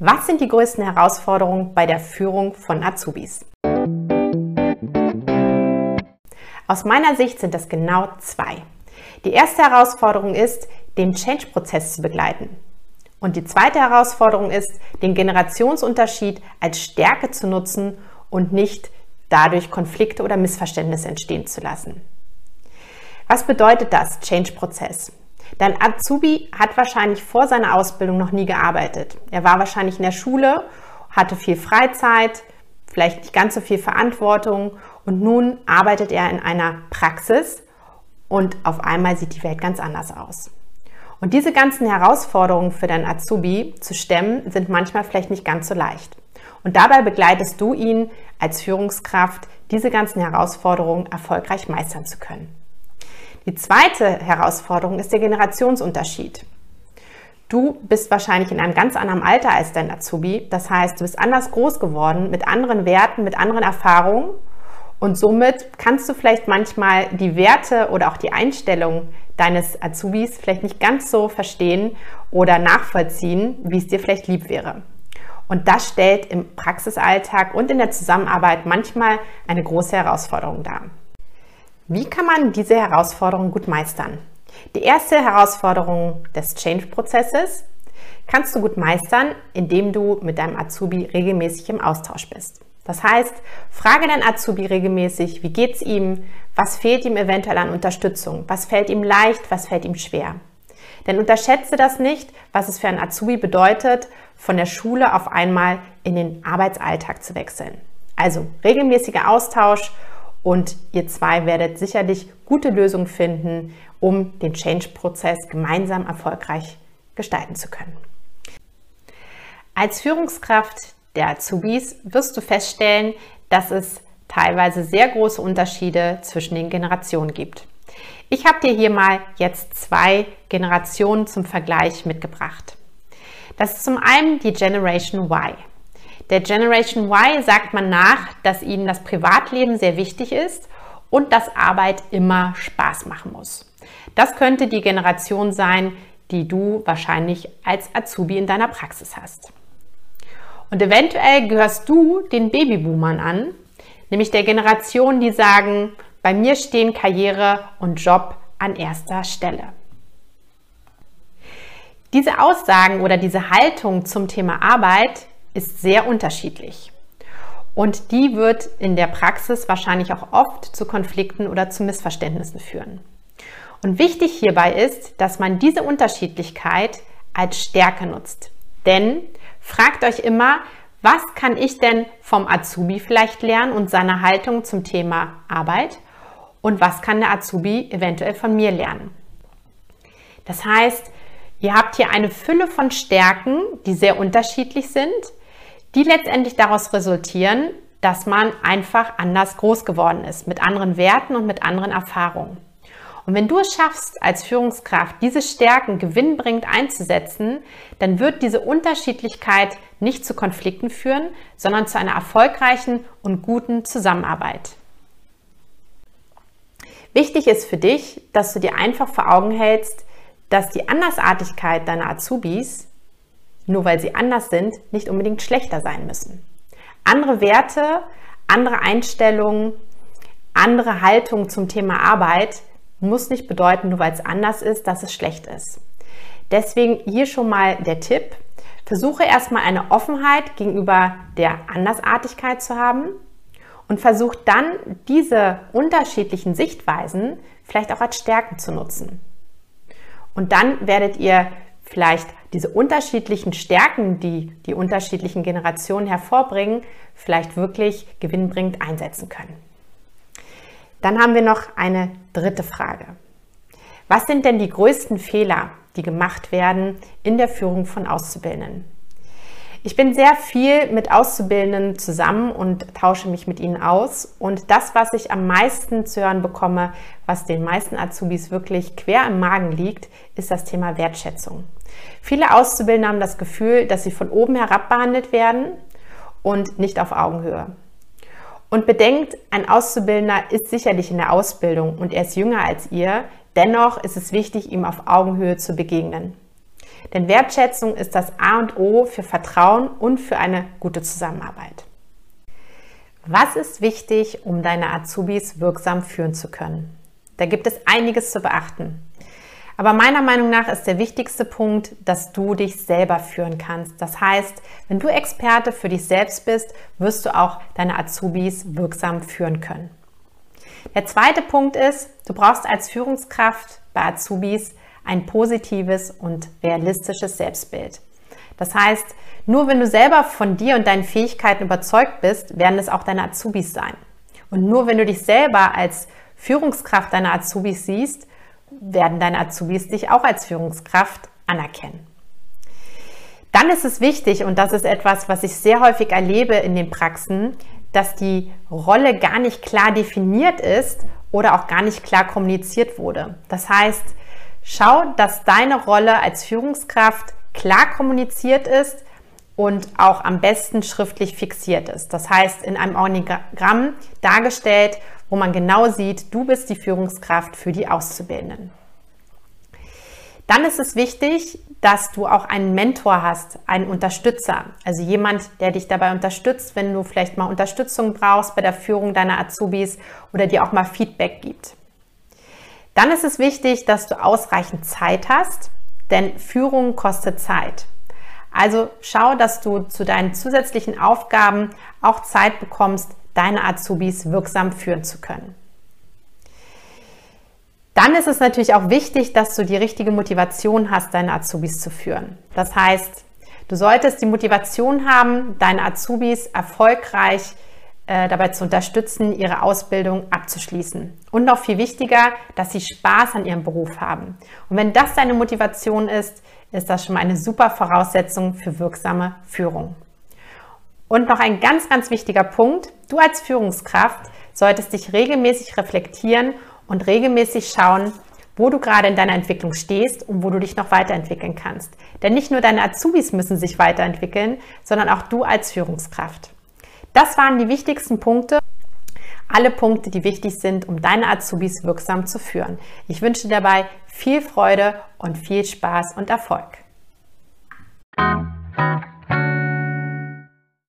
Was sind die größten Herausforderungen bei der Führung von Azubis? Aus meiner Sicht sind das genau zwei. Die erste Herausforderung ist, den Change-Prozess zu begleiten. Und die zweite Herausforderung ist, den Generationsunterschied als Stärke zu nutzen und nicht dadurch Konflikte oder Missverständnisse entstehen zu lassen. Was bedeutet das, Change-Prozess? Dein Azubi hat wahrscheinlich vor seiner Ausbildung noch nie gearbeitet. Er war wahrscheinlich in der Schule, hatte viel Freizeit, vielleicht nicht ganz so viel Verantwortung und nun arbeitet er in einer Praxis und auf einmal sieht die Welt ganz anders aus. Und diese ganzen Herausforderungen für deinen Azubi zu stemmen, sind manchmal vielleicht nicht ganz so leicht. Und dabei begleitest du ihn als Führungskraft, diese ganzen Herausforderungen erfolgreich meistern zu können. Die zweite Herausforderung ist der Generationsunterschied. Du bist wahrscheinlich in einem ganz anderen Alter als dein Azubi. Das heißt, du bist anders groß geworden, mit anderen Werten, mit anderen Erfahrungen. Und somit kannst du vielleicht manchmal die Werte oder auch die Einstellung deines Azubis vielleicht nicht ganz so verstehen oder nachvollziehen, wie es dir vielleicht lieb wäre. Und das stellt im Praxisalltag und in der Zusammenarbeit manchmal eine große Herausforderung dar. Wie kann man diese Herausforderung gut meistern? Die erste Herausforderung des Change-Prozesses kannst du gut meistern, indem du mit deinem Azubi regelmäßig im Austausch bist. Das heißt, frage dein Azubi regelmäßig, wie geht's ihm, was fehlt ihm eventuell an Unterstützung, was fällt ihm leicht, was fällt ihm schwer. Denn unterschätze das nicht, was es für einen Azubi bedeutet, von der Schule auf einmal in den Arbeitsalltag zu wechseln. Also regelmäßiger Austausch und ihr zwei werdet sicherlich gute Lösungen finden, um den Change-Prozess gemeinsam erfolgreich gestalten zu können. Als Führungskraft der Azubis wirst du feststellen, dass es teilweise sehr große Unterschiede zwischen den Generationen gibt. Ich habe dir hier mal jetzt zwei Generationen zum Vergleich mitgebracht. Das ist zum einen die Generation Y. Der Generation Y sagt man nach, dass ihnen das Privatleben sehr wichtig ist und dass Arbeit immer Spaß machen muss. Das könnte die Generation sein, die du wahrscheinlich als Azubi in deiner Praxis hast. Und eventuell gehörst du den Babyboomern an, nämlich der Generation, die sagen, bei mir stehen Karriere und Job an erster Stelle. Diese Aussagen oder diese Haltung zum Thema Arbeit ist sehr unterschiedlich. Und die wird in der Praxis wahrscheinlich auch oft zu Konflikten oder zu Missverständnissen führen. Und wichtig hierbei ist, dass man diese Unterschiedlichkeit als Stärke nutzt. Denn fragt euch immer, was kann ich denn vom Azubi vielleicht lernen und seiner Haltung zum Thema Arbeit? Und was kann der Azubi eventuell von mir lernen? Das heißt, ihr habt hier eine Fülle von Stärken, die sehr unterschiedlich sind, die letztendlich daraus resultieren, dass man einfach anders groß geworden ist, mit anderen Werten und mit anderen Erfahrungen. Und wenn du es schaffst, als Führungskraft diese Stärken gewinnbringend einzusetzen, dann wird diese Unterschiedlichkeit nicht zu Konflikten führen, sondern zu einer erfolgreichen und guten Zusammenarbeit. Wichtig ist für dich, dass du dir einfach vor Augen hältst, dass die Andersartigkeit deiner Azubis nur weil sie anders sind, nicht unbedingt schlechter sein müssen. Andere Werte, andere Einstellungen, andere Haltung zum Thema Arbeit muss nicht bedeuten, nur weil es anders ist, dass es schlecht ist. Deswegen hier schon mal der Tipp. Versuche erstmal eine Offenheit gegenüber der Andersartigkeit zu haben und versuch dann diese unterschiedlichen Sichtweisen vielleicht auch als Stärken zu nutzen. Und dann werdet ihr vielleicht diese unterschiedlichen Stärken, die die unterschiedlichen Generationen hervorbringen, vielleicht wirklich gewinnbringend einsetzen können. Dann haben wir noch eine dritte Frage. Was sind denn die größten Fehler, die gemacht werden in der Führung von Auszubildenden? Ich bin sehr viel mit Auszubildenden zusammen und tausche mich mit ihnen aus. Und das, was ich am meisten zu hören bekomme, was den meisten Azubis wirklich quer im Magen liegt, ist das Thema Wertschätzung. Viele Auszubildende haben das Gefühl, dass sie von oben herab behandelt werden und nicht auf Augenhöhe. Und bedenkt, ein Auszubildender ist sicherlich in der Ausbildung und er ist jünger als ihr. Dennoch ist es wichtig, ihm auf Augenhöhe zu begegnen. Denn Wertschätzung ist das A und O für Vertrauen und für eine gute Zusammenarbeit. Was ist wichtig, um deine Azubis wirksam führen zu können? Da gibt es einiges zu beachten. Aber meiner Meinung nach ist der wichtigste Punkt, dass du dich selber führen kannst. Das heißt, wenn du Experte für dich selbst bist, wirst du auch deine Azubis wirksam führen können. Der zweite Punkt ist, du brauchst als Führungskraft bei Azubis ein positives und realistisches Selbstbild. Das heißt, nur wenn du selber von dir und deinen Fähigkeiten überzeugt bist, werden es auch deine Azubis sein. Und nur wenn du dich selber als Führungskraft deiner Azubis siehst, werden deine Azubis dich auch als Führungskraft anerkennen. Dann ist es wichtig, und das ist etwas, was ich sehr häufig erlebe in den Praxen, dass die Rolle gar nicht klar definiert ist oder auch gar nicht klar kommuniziert wurde. Das heißt, schau, dass deine Rolle als Führungskraft klar kommuniziert ist und auch am besten schriftlich fixiert ist. Das heißt, in einem Organigramm dargestellt wo man genau sieht, du bist die Führungskraft für die Auszubildenden. Dann ist es wichtig, dass du auch einen Mentor hast, einen Unterstützer, also jemand, der dich dabei unterstützt, wenn du vielleicht mal Unterstützung brauchst bei der Führung deiner Azubis oder dir auch mal Feedback gibt. Dann ist es wichtig, dass du ausreichend Zeit hast, denn Führung kostet Zeit. Also schau, dass du zu deinen zusätzlichen Aufgaben auch Zeit bekommst, deine Azubis wirksam führen zu können. Dann ist es natürlich auch wichtig, dass du die richtige Motivation hast, deine Azubis zu führen. Das heißt, du solltest die Motivation haben, deine Azubis erfolgreich äh, dabei zu unterstützen, ihre Ausbildung abzuschließen. Und noch viel wichtiger, dass sie Spaß an ihrem Beruf haben. Und wenn das deine Motivation ist, ist das schon mal eine super Voraussetzung für wirksame Führung. Und noch ein ganz, ganz wichtiger Punkt. Du als Führungskraft solltest dich regelmäßig reflektieren und regelmäßig schauen, wo du gerade in deiner Entwicklung stehst und wo du dich noch weiterentwickeln kannst. Denn nicht nur deine Azubis müssen sich weiterentwickeln, sondern auch du als Führungskraft. Das waren die wichtigsten Punkte. Alle Punkte, die wichtig sind, um deine Azubis wirksam zu führen. Ich wünsche dir dabei viel Freude und viel Spaß und Erfolg.